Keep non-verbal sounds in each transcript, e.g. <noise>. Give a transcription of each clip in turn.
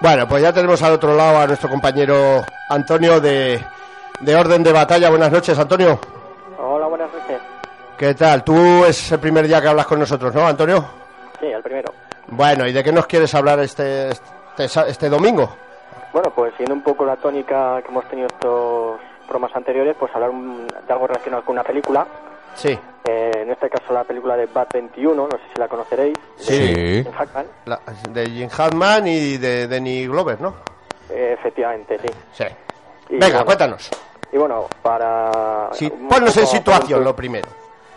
Bueno, pues ya tenemos al otro lado a nuestro compañero Antonio de, de Orden de Batalla. Buenas noches, Antonio. Hola, buenas noches. ¿Qué tal? Tú es el primer día que hablas con nosotros, ¿no, Antonio? Sí, el primero. Bueno, ¿y de qué nos quieres hablar este, este, este domingo? Bueno, pues siguiendo un poco la tónica que hemos tenido estos bromas anteriores, pues hablar un- de algo relacionado con una película. Sí. Eh, en este caso la película de Bat 21, no sé si la conoceréis. Sí. de Jim Hackman. La- de Jim Hackman y de Danny Glover, ¿no? Eh, efectivamente, sí. Sí. Y Venga, bueno, cuéntanos. Y bueno, para... Sí, ponnos en situación lo primero.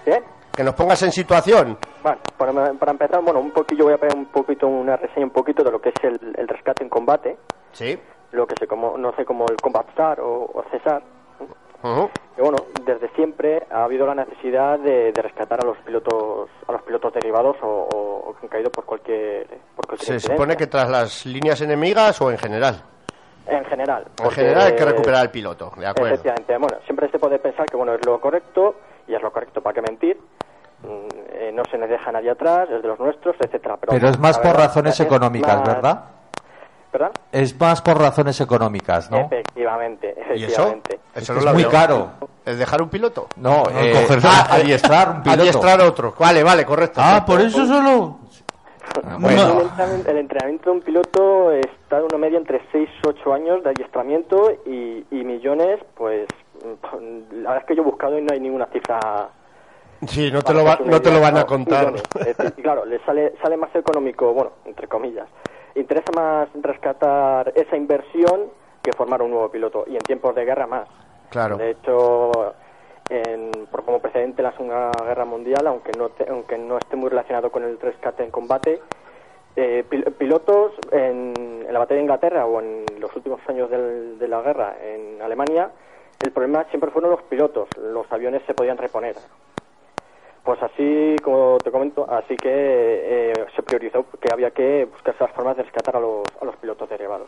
¿Eh? Que nos pongas en situación. Bueno, para, para empezar, bueno, un poquillo voy a poner un poquito una reseña un poquito de lo que es el, el rescate en combate, Sí. lo que se como, no sé como el Combat Star o, o Y bueno, desde siempre ha habido la necesidad de, de rescatar a los pilotos a los pilotos derivados o, o- o que han caído por cualquier por cualquier Se incidencia. supone que tras las líneas enemigas o en general. en general En porque, general hay que recuperar al piloto, de acuerdo. efectivamente bueno siempre se puede pensar que bueno es lo correcto y es lo correcto para qué mentir Mm, eh, no se nos deja nadie atrás es de los nuestros etcétera pero, Pero es más por verdad, razones es económicas, más- ¿verdad? Es más por razones económicas, ¿no? efectivamente ¿Y eso? efectivamente Eso Es lo muy caro. ¿El dejar un piloto? No, eh, coger- ah, adiestrar un <laughs> piloto. Adiestrar otro. Vale, vale, correcto. Ah, por eso solo. El, entrenamiento, el entrenamiento de un piloto está de una media entre 6 8 años de adiestramiento y, y millones, pues la verdad es que yo he buscado y no hay ninguna cifra. Sí, no te, lo va- no te lo van a No, contar. millones. Es claro, le sale, sale más económico, bueno, entre comillas. Interesa más rescatar esa inversión que formar un nuevo piloto y en tiempos de guerra más. Claro. De hecho, en- por como precedente en la Segunda Guerra Mundial, aunque no, te- aunque no esté muy relacionado con el rescate en combate, eh, pil- pilotos en, en la batalla de Inglaterra o en los últimos años del- de la guerra en Alemania, el problema siempre fueron los pilotos. Los aviones se podían reponer. Pues así, como te comento, así que eh, se priorizó que había que buscar las formas de rescatar a los, a los pilotos derivados.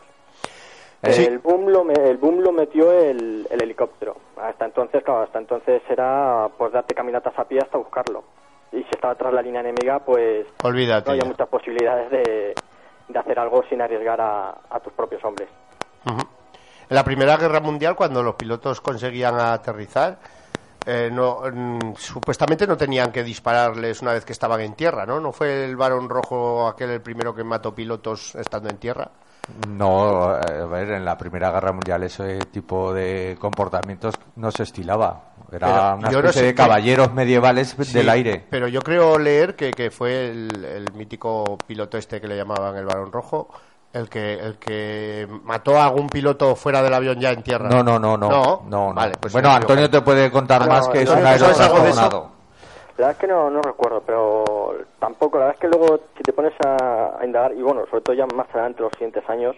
Eh, Sí. El boom lo, me- el boom lo metió el, el helicóptero. Hasta entonces, claro, hasta entonces era pues darte caminatas a pie hasta buscarlo. Y si estaba tras la línea enemiga, pues Olvídate. no había ya. muchas posibilidades de, de hacer algo sin arriesgar a, a tus propios hombres. En la Primera Guerra Mundial, cuando los pilotos conseguían aterrizar, eh, no, mm, supuestamente no tenían que dispararles una vez que estaban en tierra, ¿no? ¿No fue el varón rojo aquel el primero que mató pilotos estando en tierra? No, a ver, en la Primera Guerra Mundial ese tipo de comportamientos no se estilaba. Era Pero una no especie sé de caballeros medievales del aire. Pero yo creo leer que, que fue el, el mítico piloto este que le llamaban el varón rojo, el que, el que mató a algún piloto fuera del avión ya en tierra. No, no, no, no. No, no, no. Vale, pues bueno, Antonio te puede contar más no, que es un aerotransformado. La verdad es que no, no recuerdo, pero tampoco. La verdad es que luego, si te pones a, a indagar, y bueno, sobre todo ya más adelante, los siguientes años,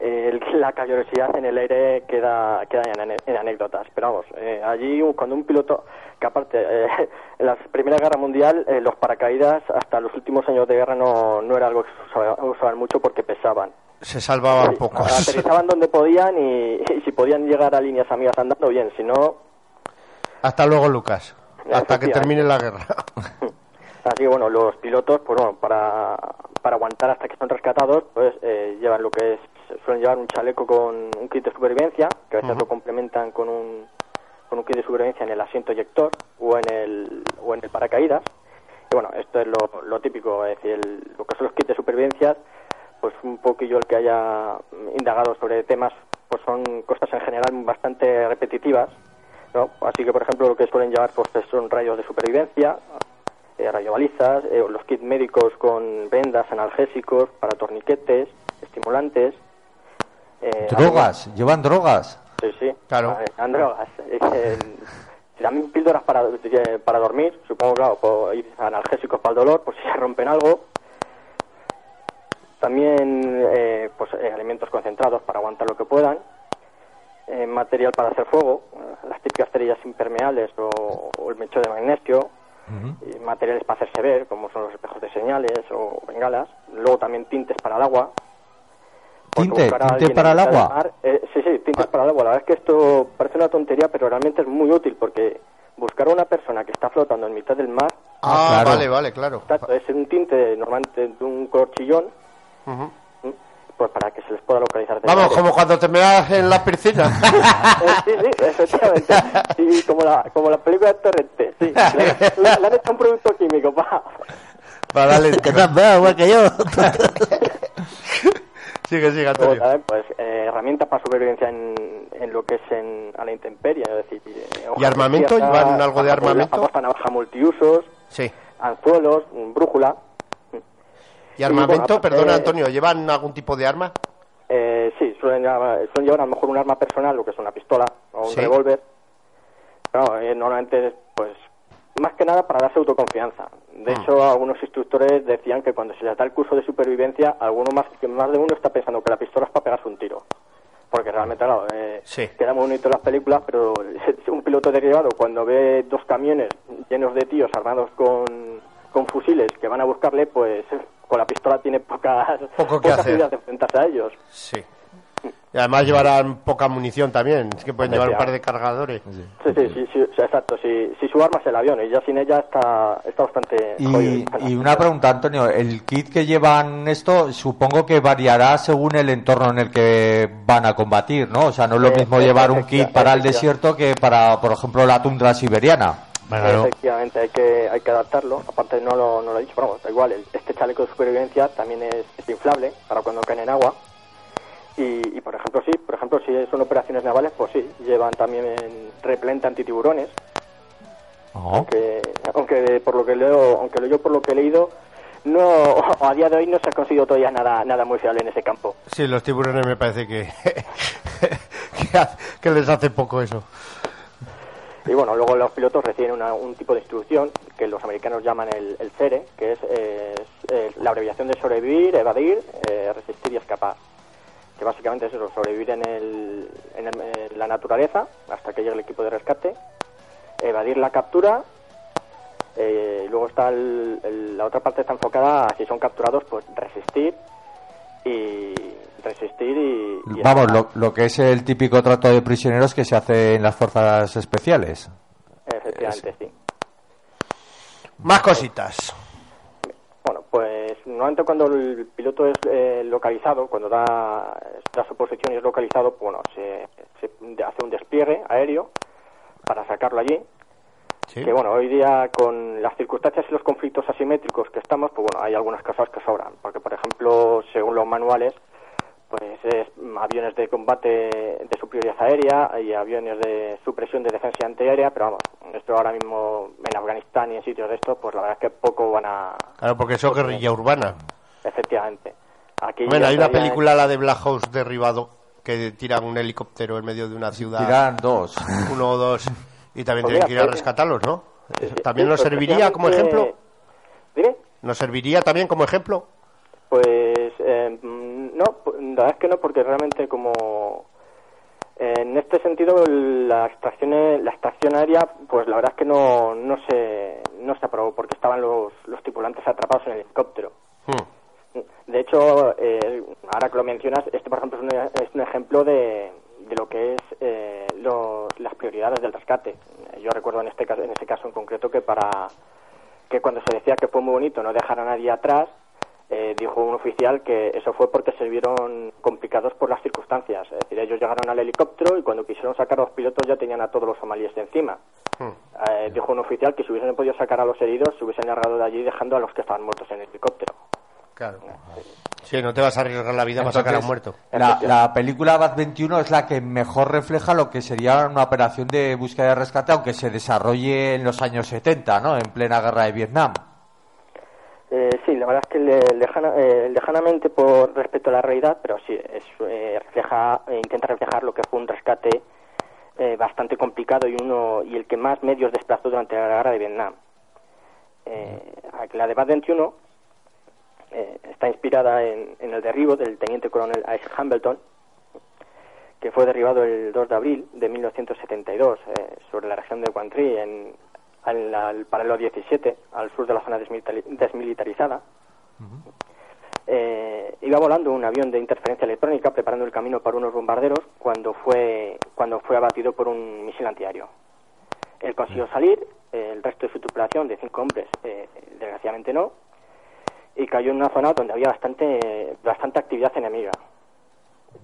eh, la caballerosidad en el aire queda, queda en, en anécdotas. Pero vamos, eh, allí cuando un piloto, que aparte, eh, <laughs> en la Primera Guerra Mundial, eh, los paracaídas hasta los últimos años de guerra no, no era algo que usaban mucho porque pesaban. Se salvaban Sí, pocos. Aterrizaban donde podían y, <laughs> y si podían llegar a líneas amigas andando, bien, si no, Hasta luego, Lucas. Hasta que termine la guerra. <laughs> Así que bueno, los pilotos, pues bueno, para, para aguantar hasta que son rescatados, pues eh, llevan lo que es, suelen llevar un chaleco con un kit de supervivencia, que a veces lo complementan con un, con un kit de supervivencia en el asiento eyector o en el, o en el paracaídas. Y bueno, esto es lo, lo típico, es decir, el- lo que son los kits de supervivencia, pues un poquillo el que haya indagado sobre temas, pues son cosas en general bastante repetitivas, ¿no? Así que, por ejemplo, lo que suelen llevar pues son rayos de supervivencia, eh, radiobalizas, eh, los kits médicos con vendas, analgésicos, para torniquetes, estimulantes. Eh, Drogas, llevan drogas. Sí, sí. Claro. Eran drogas. Eh, también píldoras para, eh, para dormir, supongo, claro, por analgésicos para el dolor, por si se rompen algo. También eh, pues, eh, alimentos concentrados para aguantar lo que puedan. Eh, material para hacer fuego, las típicas cerillas impermeables o, o el mecho de magnesio. y materiales para hacerse ver, como son los espejos de señales o bengalas. Luego también tintes para el agua. ¿Tinte? ¿Tinte para el agua? mar, eh, sí, sí, tintes para el agua. La verdad es que esto parece una tontería, pero realmente es muy útil porque buscar a una persona que está flotando en mitad del mar, Ah, claro. vale, vale, claro. exacto, es un tinte normalmente de un color chillón, Ujú. ¿m? pues para que se les pueda localizar. Vamos, como cuando te meas en la piscina. <laughs> Eh, sí, sí, efectivamente. Y como la, como la película de Torrente, sí. Le, le- le han hecho un producto químico, pa. Para darle... Que dado, igual que yo. <laughs> Sigue, sigue, Luego Antonio. también, pues, eh, herramientas para supervivencia en, en lo que es en, a la intemperie, es decir... eh, de armamento? ¿Llevan algo de armamento? Famosa navaja multiusos, Sí. anzuelos, mm, brújula. ¿Y armamento? bueno, aparte- Perdona, Antonio, ¿llevan algún tipo de arma? Eh, sí, suelen llevar, suelen llevar a lo mejor un arma personal, lo que es una pistola o un Sí. revólver. Pero eh, normalmente, pues, más que nada para darse autoconfianza. De Mm. hecho, algunos instructores decían que cuando se les da el curso de supervivencia, alguno más, que más de uno está pensando que la pistola es para pegarse un tiro. Porque realmente, claro, eh, Sí. queda muy bonito en las películas, pero <laughs> un piloto derribado cuando ve dos camiones llenos de tíos armados con, con fusiles que van a buscarle, pues <laughs> con la pistola tiene pocas, Poco que pocas hacer. de enfrentarse a ellos. Sí. Y además llevarán poca munición también. Es que pueden llevar un par de cargadores. Sí, sí, sí, sí, sí, exacto. Si, si su arma es el avión y ya sin ella está, está bastante Y, jodido. y una pregunta, Antonio, el kit que llevan esto supongo que variará según el entorno en el que van a combatir, ¿no? O sea, no es lo mismo llevar un kit para el desierto que para, por ejemplo, la tundra siberiana. Efectivamente, hay que, hay que adaptarlo. Aparte, no lo, no lo he dicho, pero vamos, da igual. el- este chaleco de supervivencia también es, es inflable para cuando caen en agua. Y, y, por ejemplo, sí, por ejemplo, si son operaciones navales, pues sí, llevan también repelente antitiburones. Oh. Aunque, aunque por lo que leo, aunque yo por lo que he leído, no, a día de hoy no se ha conseguido todavía nada, nada muy fiable en ese campo. Sí, los tiburones me parece que, <laughs> que, les hace poco eso. Y bueno, luego los pilotos reciben una- un tipo de instrucción que los americanos llaman el, el CERE, que es, eh, es, eh, la abreviación de sobrevivir, evadir, eh, resistir y escapar. Que básicamente es eso, sobrevivir en, el, en, el- en la naturaleza hasta que llegue el equipo de rescate, evadir la captura, eh, y luego está el- el- la otra parte está enfocada a si son capturados, pues resistir y resistir y, y Vamos, lo, lo que es el típico trato de prisioneros que se hace en las fuerzas especiales. Efectivamente, sí. Más cositas. Normalmente cuando el piloto es eh, localizado, cuando da, da su posición y es localizado, pues, bueno, se, se hace un despliegue aéreo para sacarlo allí. Sí. Que bueno, hoy día con las circunstancias y los conflictos asimétricos que estamos, pues bueno, hay algunas cosas que sobran. Porque, por ejemplo, según los manuales, pues es aviones de combate de superioridad aérea y aviones de supresión de defensa antiaérea, pero vamos, esto ahora mismo en Afganistán y en sitios de estos, pues la verdad es que poco van a, Claro, porque eso es guerrilla urbana. Efectivamente. Aquí Bueno, hay una película, la de Black House derribado, que tiran un helicóptero en medio de una ciudad. Tiran dos. Uno o dos. Y también Pues tienen que ir a pues- rescatarlos, ¿no? Sí, sí, ¿También sí, nos pues serviría como ejemplo? ¿Dime? ¿Nos serviría también como ejemplo? Pues la verdad es que no, porque realmente como eh, en este sentido la extracción la extracción aérea, pues la verdad es que no no se no se aprobó porque estaban los, los tripulantes atrapados en el helicóptero. Hmm. De hecho, eh, ahora que lo mencionas, este por ejemplo es un, es un ejemplo de, de lo que es eh, los- las prioridades del rescate. Yo recuerdo en este caso, en este caso en concreto que para que cuando se decía que fue muy bonito no dejar a nadie atrás, eh, dijo un oficial que eso fue porque se vieron complicados por las circunstancias. Es decir, ellos llegaron al helicóptero y cuando quisieron sacar a los pilotos ya tenían a todos los somalíes de encima. Hmm. Eh, dijo un oficial que si hubiesen podido sacar a los heridos, se hubiesen largado de allí dejando a los que estaban muertos en el helicóptero. Claro. Sí, no te vas a arriesgar la vida para sacar a un muerto. La, la película Bat 21 es la que mejor refleja lo que sería una operación de búsqueda y rescate, aunque se desarrolle en los años 70, ¿no? En plena guerra de Vietnam. Eh, sí, la verdad es que le- lejana- eh, lejanamente por respecto a la realidad, pero sí, es, eh, refleja, eh, intenta reflejar lo que fue un rescate eh, bastante complicado y uno y el que más medios desplazó durante la guerra de Vietnam. La de Bat 21 eh, está inspirada en, en el derribo del teniente coronel Ice Hambleton, que fue derribado el 2 de abril de 1972 eh, sobre la región de Guantry, en, al, al paralelo 17, al sur de la zona desmilitari- desmilitarizada. Eh, iba volando un avión de interferencia electrónica preparando el camino para unos bombarderos cuando fue, cuando fue abatido por un misil antiaéreo. Él consiguió salir, eh, el resto de su tripulación de cinco hombres, eh, desgraciadamente no, y cayó en una zona donde había bastante, bastante actividad enemiga.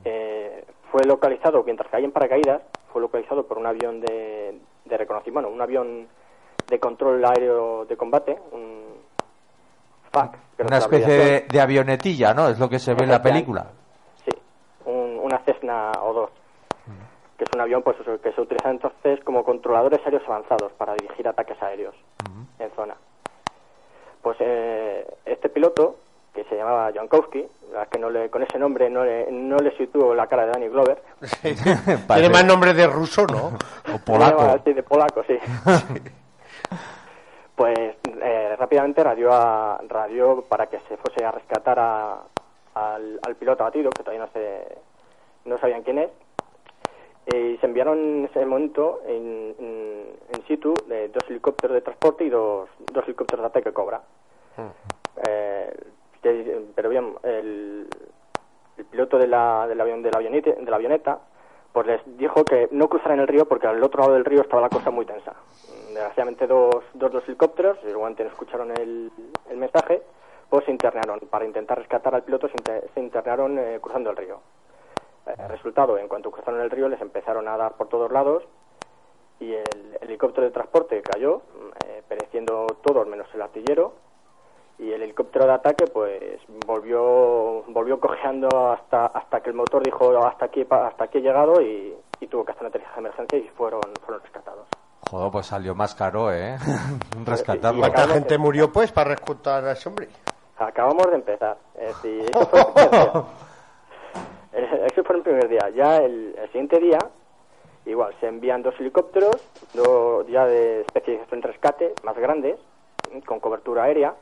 Eh, fue localizado, mientras caía en paracaídas, fue localizado por un avión de, de reconocimiento, bueno, un avión de control aéreo de combate, un FAC. Una especie de, de avionetilla, ¿no? Es lo que se ve en la película. Sí, un- una Cessna O2, que es un avión pues, que se utiliza entonces como controladores aéreos avanzados para dirigir ataques aéreos en zona. Pues eh, este piloto, que se llamaba Jankowski, la que no le, con ese nombre no le, no le situó la cara de Danny Glover. <laughs> Tiene más nombre de ruso, ¿no? <laughs> O polaco. Sí, de polaco, sí. <laughs> pues eh, rápidamente radió, a, radió para que se fuese a rescatar a- al, al piloto abatido, que todavía no, se, no sabían quién es. Y se enviaron en ese momento en, en, situ de dos helicópteros de transporte y dos, dos helicópteros de ataque Cobra. Eh, que- pero bien, el, el piloto de la, del avión de la avioneta, de la avioneta pues les dijo que no cruzaran el río porque al otro lado del río estaba la cosa muy tensa. Desgraciadamente dos, dos, dos helicópteros, y igualmente no escucharon el, el mensaje, pues se internaron. Para intentar rescatar al piloto se, inter- internaron eh, cruzando el río. Eh, resultado, en cuanto cruzaron el río les empezaron a dar por todos lados y el helicóptero de transporte cayó, mm, eh, pereciendo todos menos el artillero y el helicóptero de ataque pues volvió volvió cojeando hasta hasta que el motor dijo hasta aquí hasta aquí he llegado y, tuvo que hacer un aterrizaje de emergencia y fueron fueron rescatados Joder, pues salió más caro, ¿eh? <laughs> Rescatarlo. ¿Cuánta gente murió, pues, para rescatar a ese hombre? acabamos de empezar es <laughs> decir eso fue el primer día Eh, eso fue el primer día ya el, el siguiente día igual se envían dos helicópteros dos ya de especialización en rescate más grandes con cobertura aérea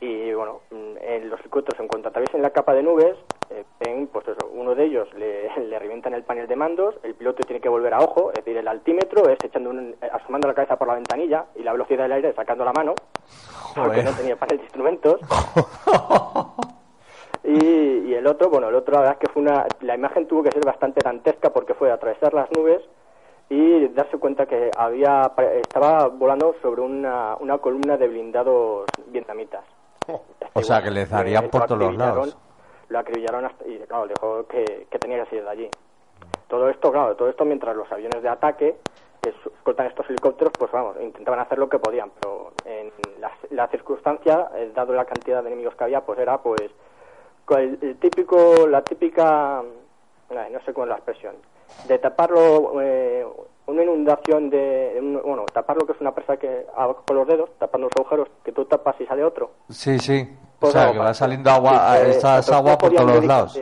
y bueno, mm, en los helicópteros en cuanto atraviesen la capa de nubes, eh, pues eso, uno de ellos le, <laughs> le revientan el panel de mandos, el piloto tiene que volver a ojo, es decir, el altímetro es echando un, eh, asomando la cabeza por la ventanilla y la velocidad del aire sacando la mano, porque no tenía panel de instrumentos. <laughs> Y, y el otro, bueno, el otro la verdad es que fue una, la imagen tuvo que ser bastante dantesca porque fue atravesar las nubes y darse cuenta que había, estaba volando sobre una, una columna de blindados vietnamitas. O sea, que les darían Eh, por todos los lados. Lo acribillaron hasta, y claro, dijo que, que tenía que salir de allí. Todo esto, claro, todo esto mientras los aviones de ataque que escoltan estos helicópteros, pues vamos, intentaban hacer lo que podían, pero en la, la circunstancia, eh, dado la cantidad de enemigos que había, pues era pues el, el típico, la típica, ay, no sé cómo es la expresión, de taparlo, eh, una inundación de, bueno, tapar lo que es una presa que con los dedos, tapando los agujeros, que tú tapas y sale otro. Sí, sí. O Pues sea, que va saliendo agua, Sí, eh, entonces agua por todos los lados.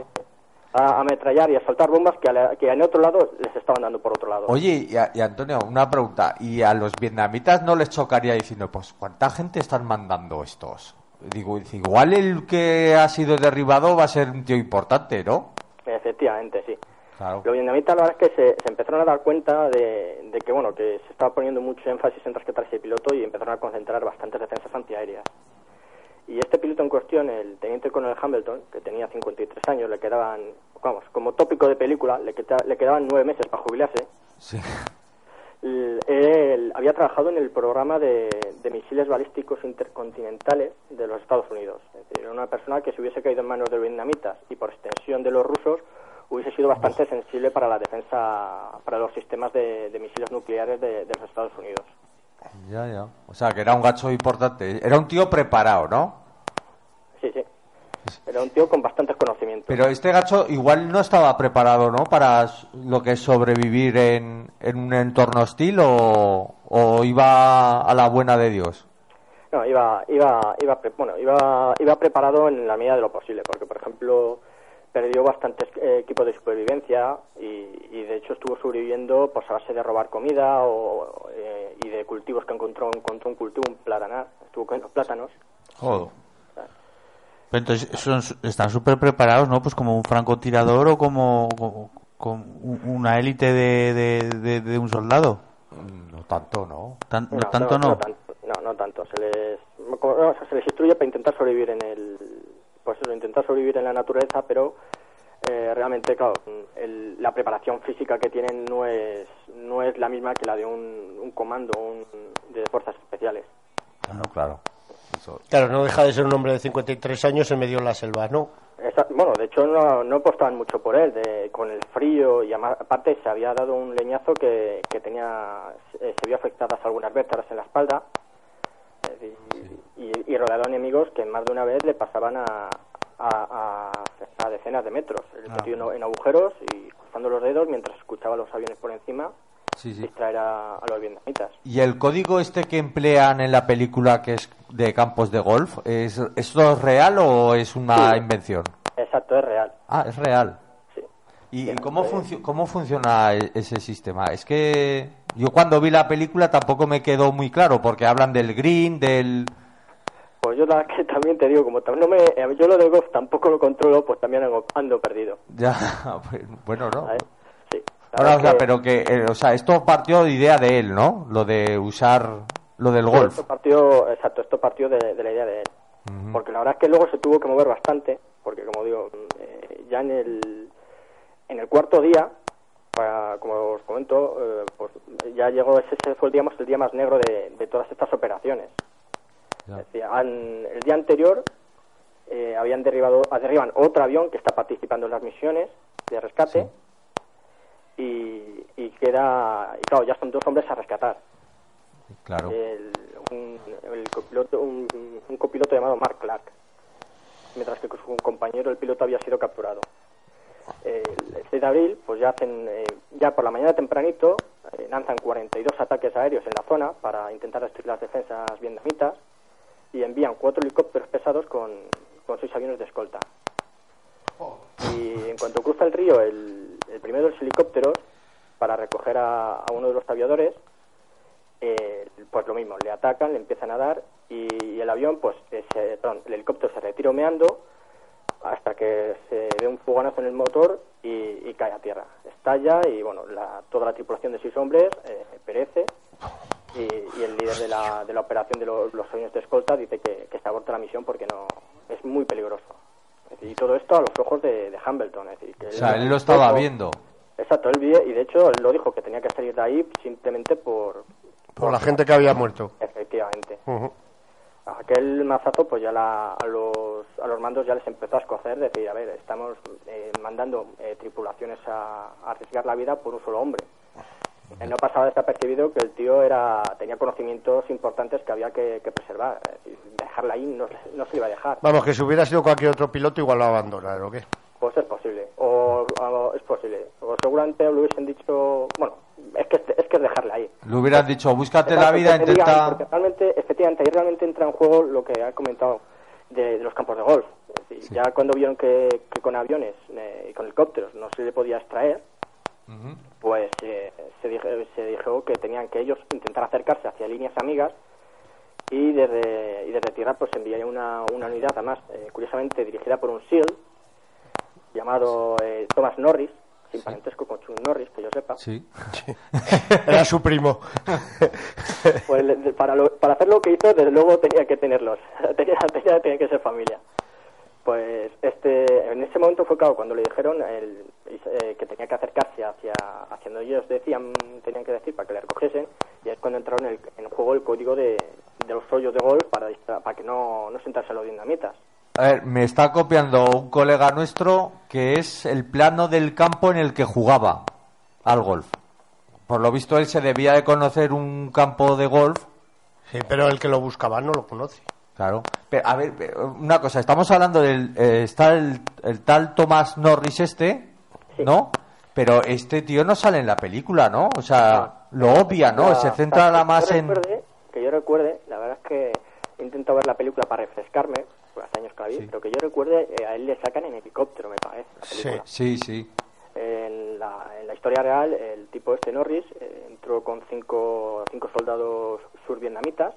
A ametrallar y a soltar bombas que, a la- que en otro lado les estaban dando por otro lado. Oye, y, a- y Antonio, una pregunta. ¿Y a los vietnamitas no les chocaría diciendo, pues, ¿cuánta gente están mandando estos? Digo, igual el que ha sido derribado va a ser un tío importante, ¿no? Efectivamente. Claro. Los vietnamitas la verdad es que se, se empezaron a dar cuenta de, de que bueno que se estaba poniendo mucho énfasis en rescatar ese piloto y empezaron a concentrar bastantes defensas antiaéreas. Y este piloto en cuestión, el teniente coronel Hamilton, que tenía 53 años, le quedaban, vamos, como tópico de película, le, queda- le quedaban nueve meses para jubilarse. Sí. Él había trabajado en el programa de, de misiles balísticos intercontinentales de los Estados Unidos. Es decir, era una persona que si hubiese caído en manos de los vietnamitas y por extensión de los rusos hubiese sido bastante sensible para la defensa, para los sistemas de, de misiles nucleares de, de los Estados Unidos. Ya, ya. O sea, que era un gacho importante. Era un tío preparado, ¿no? Sí, sí. Era un tío con bastantes conocimientos. Pero este gacho igual no estaba preparado, ¿no? Para lo que es sobrevivir en, en un entorno hostil o, o iba a la buena de Dios. No, iba, iba, iba, bueno, iba, iba preparado en la medida de lo posible, porque por ejemplo perdió bastantes eh, equipos de supervivencia y, y, de hecho estuvo sobreviviendo pues a base de robar comida o, eh, y de cultivos que encontró, encontró un cultivo, un platanar, estuvo comiendo plátanos. Joder. Pero entonces son, están súper preparados, ¿no? Pues como un francotirador o como, como- como una élite de, de, de- de un soldado. No tanto, ¿no? Tan- no, tanto no. No, tanto, no, no tanto. Se les, como- o sea, se les instruye para intentar sobrevivir en el... Pues eso, intentar sobrevivir en la naturaleza, pero eh, realmente, claro, el- la preparación física que tienen no es, no es la misma que la de un, un comando un, de fuerzas especiales. Claro, claro. Eso- Claro, no deja de ser un hombre de 53 años en medio de la selva, ¿no? Esa- bueno, de hecho no, no apostaban mucho por él, de- con el frío y ama- aparte se había dado un leñazo que, que tenía, eh, se vio afectadas algunas vértebras en la espalda decir, y, y rodeado de enemigos que más de una vez le pasaban a, a, a- a decenas de metros, el metido en, en agujeros y cruzando los dedos mientras escuchaba los aviones por encima Sí, sí. distraer a, a los vietnamitas. ¿Y el código este que emplean en la película que es de campos de golf, ¿es, ¿esto es real o es una Sí. invención? Exacto, es real. Ah, es real. ¿Y Bien, cómo, pues- funcio- cómo funciona e- ese sistema? Es que yo cuando vi la película tampoco me quedó muy claro, porque hablan del green, del... Pues yo la que <laughs> también te digo, como no me, eh, yo lo del golf tampoco lo controlo, pues también ando, perdido. <laughs> Ya, bueno, ¿no? Sí. Ahora, o sea, que- pero que, eh, o sea, esto partió de idea de él, ¿no? Lo de usar lo del golf. Esto partió, exacto, esto partió de, de la idea de él. Porque la verdad es que luego se tuvo que mover bastante, porque como digo, eh, ya en el, en el cuarto día, para- como os comento, eh, pues ya llegó, ese, fue el día, más- el día más negro de, de todas estas operaciones. Ya. Es decir, han- el día anterior eh, habían derribado, ah, derriban otro avión que está participando en las misiones de rescate y, y queda, y claro, ya son dos hombres a rescatar Claro. el, un, el copiloto, un, un copiloto llamado Mark Clark, mientras que su compañero, el piloto, había sido capturado. El, el 6 de abril, pues ya hacen, eh, ya por la mañana tempranito, eh, lanzan 42 ataques aéreos en la zona para intentar destruir las defensas vietnamitas y envían cuatro helicópteros pesados con, con seis aviones de escolta. Y en cuanto cruza el río, el, el primero de los helicópteros, para recoger a, uno de los aviadores, eh, pues lo mismo, le atacan, le empiezan a dar y, y el avión, pues, eh, se- perdón, el helicóptero se retira humeando hasta que se ve un fogonazo en el motor y, y cae a tierra. Estalla y, bueno, la- toda la tripulación de seis hombres eh, perece y, y el líder de la, de la operación de los, los aviones de escolta dice que, que se aborta la misión porque no es muy peligroso. Es decir, y todo esto a los ojos de, de Hambleton. Es decir, que O sea, él lo estaba Exacto. viendo. Exacto, él vi- y de hecho él lo dijo que tenía que salir de ahí simplemente por... Por la gente que había muerto. Efectivamente. Ujú. Aquel mazazo, pues ya la- a, los, a los mandos ya les empezó a escocer, decir, a ver, estamos eh, mandando eh, tripulaciones a, arriesgar la vida por un solo hombre. Eh, no pasaba desapercibido que el tío era tenía conocimientos importantes que había que, que preservar. Dejarla ahí no, se- iba a dejar. Vamos, que si hubiera sido cualquier otro piloto igual lo abandonar, ¿o qué? Pues es posible, o, o es posible. O seguramente lo hubiesen dicho, bueno, es que es que es dejarla ahí. Le hubieran dicho, búscate la vida, intenta... porque realmente, efectivamente, ahí realmente entra en juego lo que ha comentado de, de los campos de golf. Es decir, Ya cuando vieron que, que con aviones eh, y con helicópteros no se le podía extraer, pues eh, se, dije- se dijo que tenían que ellos intentar acercarse hacia líneas amigas y desde, y desde tierra pues enviaría una, una unidad, además, eh, curiosamente dirigida por un SEAL llamado eh, Thomas Norris, sin parentesco con Chuck Norris, que yo sepa. Sí. <laughs> Era su primo. <laughs> Pues para, lo- para hacer lo que hizo, desde luego tenía que tenerlos. <laughs> tenía, tenía, tenía que ser familia. Pues este, en ese momento fue claro, cuando le dijeron el- eh, que tenía que acercarse hacia, hacia donde ellos decían, tenían que decir para que le recogiesen, y es cuando entraron en, el- en juego el código de, de los hoyos de golf para, distra- para que no, no se entrasen los dinamitas. A ver, me está copiando un colega nuestro que es el plano del campo en el que jugaba al golf. Por lo visto él se debía de conocer un campo de golf. Sí, pero el que lo buscaba no lo conoce. Claro. Pero, a ver, una cosa, estamos hablando del... eh, está el, el tal Thomas Norris este, ¿no? Pero este tío no sale en la película, ¿no? O sea, lo obvia, ¿no? La- Se centra la que más en... recuerde- que yo recuerde, la verdad es que he intentado ver la película para refrescarme, hace años que la vi, Sí. pero que yo recuerde, eh, a él le sacan en helicóptero, me parece, la Sí. película. Sí, sí. En la, en la historia real, el tipo este Norris eh, entró con cinco, cinco soldados survietnamitas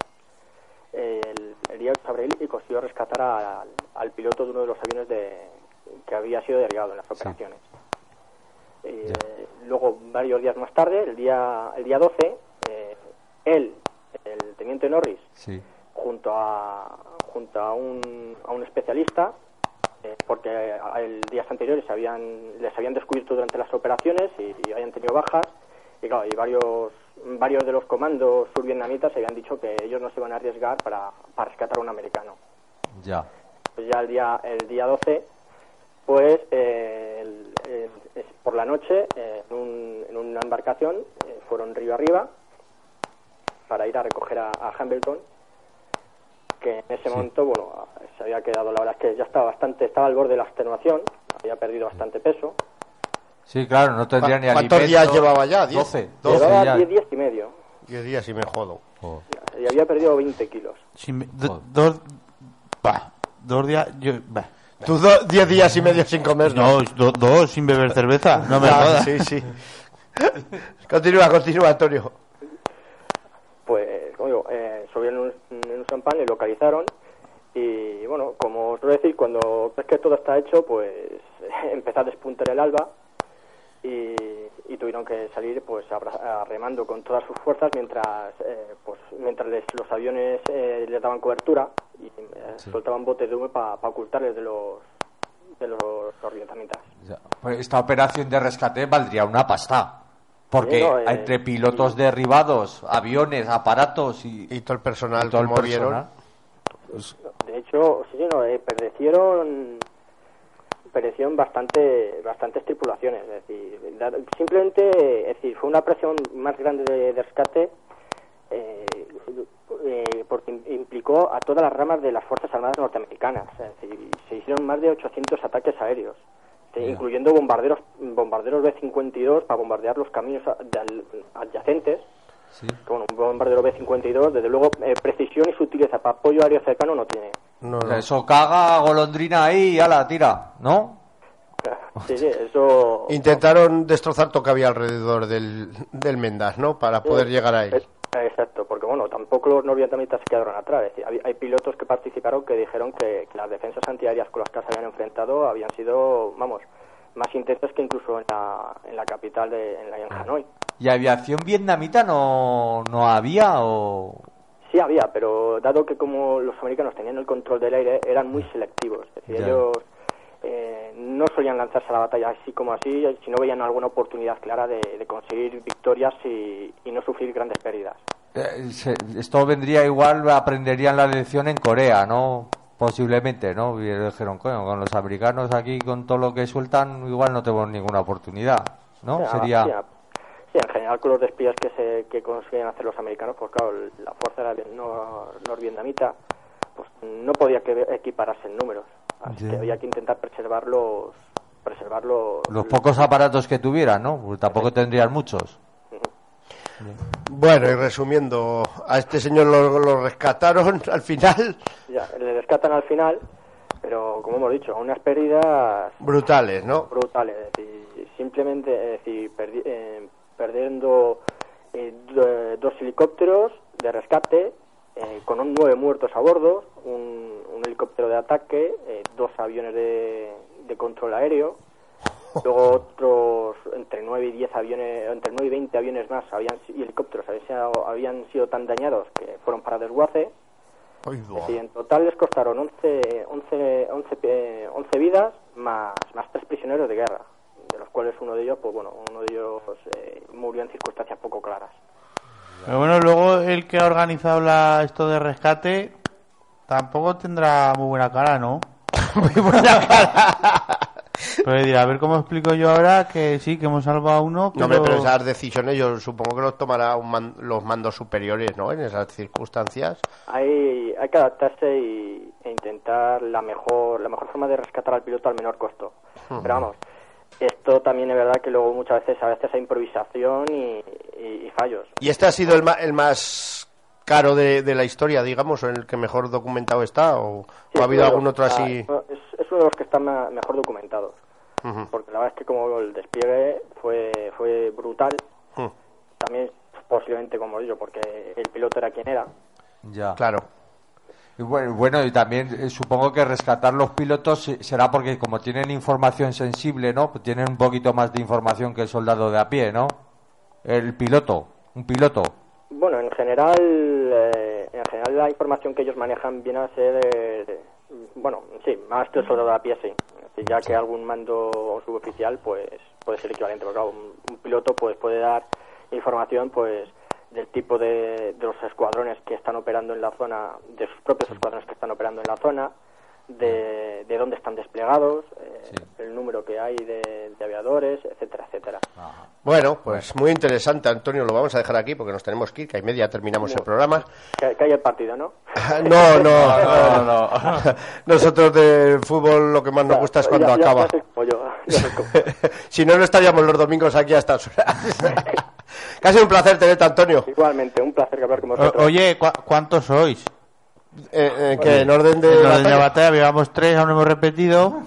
eh, el, el día 8 de abril y consiguió rescatar al, al piloto de uno de los aviones de, que había sido derribado en las operaciones. Eh, luego, varios días más tarde, el día, el día 12, eh, él, el teniente Norris, Sí. junto a, junto a, un, a un especialista, eh, porque el días anteriores habían, les habían descubierto durante las operaciones y, y habían tenido bajas, y claro, y varios, varios de los comandos survietnamitas habían dicho que ellos no se iban a arriesgar para, para rescatar a un americano. Ya. Pues ya el día, el día 12, pues eh, el- el- por la noche, eh, en, un- en una embarcación, eh, fueron río arriba para ir a recoger a, a Hamilton, que en ese momento, bueno, se había quedado, la verdad es que ya estaba bastante, estaba al borde de la extenuación, había perdido bastante peso, Sí, claro, no tendría ni ¿Cuántos alimento. días llevaba ya? ¿Diez? 12. Doce llevaba ya. 10 días y medio, Diez días y me jodo. y había perdido 20 kilos. Sin be- do- dos, bah, dos días. Yo, bah. Tú do- diez días y medio sin comer, ¿no? No, do- dos sin beber cerveza. No me jodas. Sí, sí. continúa, continúa, Antonio. pues, como digo, eh, subieron champán y localizaron. Y bueno, como os voy a decir, cuando ves que todo está hecho, pues <laughs> empezó a despuntar el alba y, y tuvieron que salir pues remando con todas sus fuerzas mientras eh, pues mientras les- los aviones eh, les daban cobertura y eh, soltaban botes de humo para ocultarles de los de los orientamientas. Pues esta operación de rescate valdría una pasta. Porque Sí, no, eh, entre pilotos derribados, aviones, aparatos y, Y todo el personal, todo el personal. De hecho, sí, no, eh, perecieron, perecieron bastante, bastantes tripulaciones. Es decir, simplemente, es decir, fue una presión más grande de, de rescate eh, eh, porque im- implicó a todas las ramas de las Fuerzas Armadas norteamericanas. Es decir, se hicieron más de 800 ataques aéreos, eh, incluyendo bombarderos, bombarderos B-52 para bombardear los caminos adyacentes Sí. bueno, un bombardero B-52, desde luego, eh, precisión y sutileza para apoyo aéreo cercano no tiene. No, no. Eso caga golondrina ahí y ala, tira, ¿no? <laughs> Sí, sí, eso... Intentaron destrozar todo que había alrededor del, del Mendas, ¿no? Para poder Sí, llegar a él. es- Exacto, porque bueno, tampoco los norvietnamitas se quedaron atrás. Es decir, hay, hay pilotos que participaron que dijeron que, que las defensas antiaéreas con las que se habían enfrentado habían sido, vamos, más intensas que incluso en la, en la capital, de, en, la, en Hanoi. ¿Y aviación vietnamita no, no había o...? Sí había, pero dado que como los americanos tenían el control del aire, eran muy selectivos. Es decir, Ya. ellos eh, no solían lanzarse a la batalla así como así, si no veían alguna oportunidad clara de, de conseguir victorias y, y no sufrir grandes pérdidas. Eh, se- esto vendría igual, aprenderían la lección en Corea, ¿no? Posiblemente, ¿no? Y dijeron, coño, con los americanos aquí, con todo lo que sueltan, igual no tenemos ninguna oportunidad, ¿no? Sí, Sería... Sí, en general con los despliegues que, se, que consiguen hacer los americanos, pues claro, la fuerza era no, norvietnamita pues no podía que equipararse en números. Así Ya. que había que intentar preservar los, preservar los, Los pocos aparatos que tuvieran, ¿no? Porque tampoco tendrían muchos. Bueno, y resumiendo, a este señor lo, lo rescataron <laughs> al final, Ya, le rescatan al final, pero como hemos dicho, unas pérdidas brutales, ¿no? brutales. Es decir, simplemente es decir, perdi- eh, perdiendo eh, do- dos helicópteros de rescate, eh, con un nueve muertos a bordo, un, un helicóptero de ataque, eh, dos aviones de, de control aéreo, luego <laughs> otros entre 9 y 10 aviones, entre 9 y 20 aviones más habían, y helicópteros habían sido, habían sido tan dañados que fueron para desguace. Decir, en total les costaron 11, 11, 11, eh, 11 vidas más, más tres prisioneros de guerra, de los cuales uno de ellos, pues bueno, uno de ellos eh, murió en circunstancias poco claras. Pero bueno, luego el que ha organizado la, esto de rescate tampoco tendrá muy buena cara, ¿no? <laughs> Muy buena cara. Pero dirá, a ver cómo explico yo ahora que sí, que hemos salvado a uno, No, hombre, pero... pero esas decisiones yo supongo que los tomará un man- los mandos superiores, ¿no? En esas circunstancias. Hay, hay que adaptarse y, e intentar la mejor, la mejor forma de rescatar al piloto al menor costo. Pero vamos, esto también es verdad que luego muchas veces a veces hay improvisación y, y- y fallos. ¿Y este ha sido el, ma- el más caro de, de la historia, digamos, o el que mejor documentado está? ¿O, Sí, o ha habido algún otro así? ah, es, es uno de los que están ma- mejor documentados. Porque la verdad es que como el despliegue fue, fue brutal, Mm, también posiblemente como digo, porque el piloto era quien era. Ya. Claro. Y bueno, bueno, y también eh, supongo que rescatar los pilotos eh, será porque como tienen información sensible, ¿no? Pues tienen un poquito más de información que el soldado de a pie, ¿no? El piloto, un piloto. Bueno, en en general la información que ellos manejan viene a ser, eh, bueno, sí, más que soldado de a pie, sí. Sí, ya que algún mando suboficial, pues puede ser equivalente. Porque, claro, un, un piloto pues puede dar información, pues del tipo de, de los escuadrones que están operando en la zona, de sus propios escuadrones que están operando en la zona, de, de dónde están desplegados, eh, el número que hay de, de aviadores, etcétera, etcétera. Bueno, pues muy interesante, Antonio. Lo vamos a dejar aquí porque nos tenemos que ir, que a y media terminamos el programa. Que, que hay el partido, ¿no? <laughs> No, no, no, no. <laughs> Nosotros de fútbol lo que más nos gusta es cuando Ya- ya- acaba. yo, <laughs> si no, no estaríamos los domingos aquí a estas horas. Casi un placer tenerte, Antonio. Igualmente, un placer hablar con O- vosotros. oye, ¿cu- ¿cuántos sois? Eh, eh, que en orden de En orden de batalla. llevamos tres, aún no hemos repetido.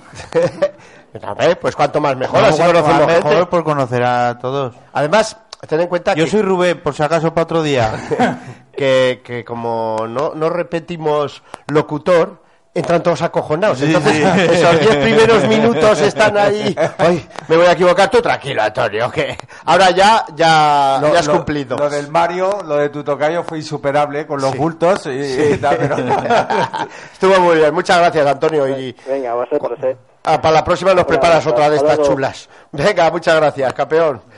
A <laughs> ver, pues cuanto más mejor, No, así conocemos más mejor gente. por conocer a todos. Además, ten en cuenta Yo que, soy Rubén, por si acaso para otro día. <laughs> que, que como no, no repetimos locutor, entran todos acojonados. Sí, Entonces, sí. <laughs> esos diez primeros minutos están ahí. Ay, me voy a equivocar. Tú tranquilo, Antonio, que ahora ya, ya, Lo- ya has lo- cumplido. Lo del Mario, lo de tu tocayo fue insuperable con los bultos y, y tal, pero- <laughs> Estuvo muy bien. Muchas gracias, Antonio. Y Venga, vosotros, eh. ah, para la próxima nos preparas otra de estas chulas. Venga, muchas gracias, campeón.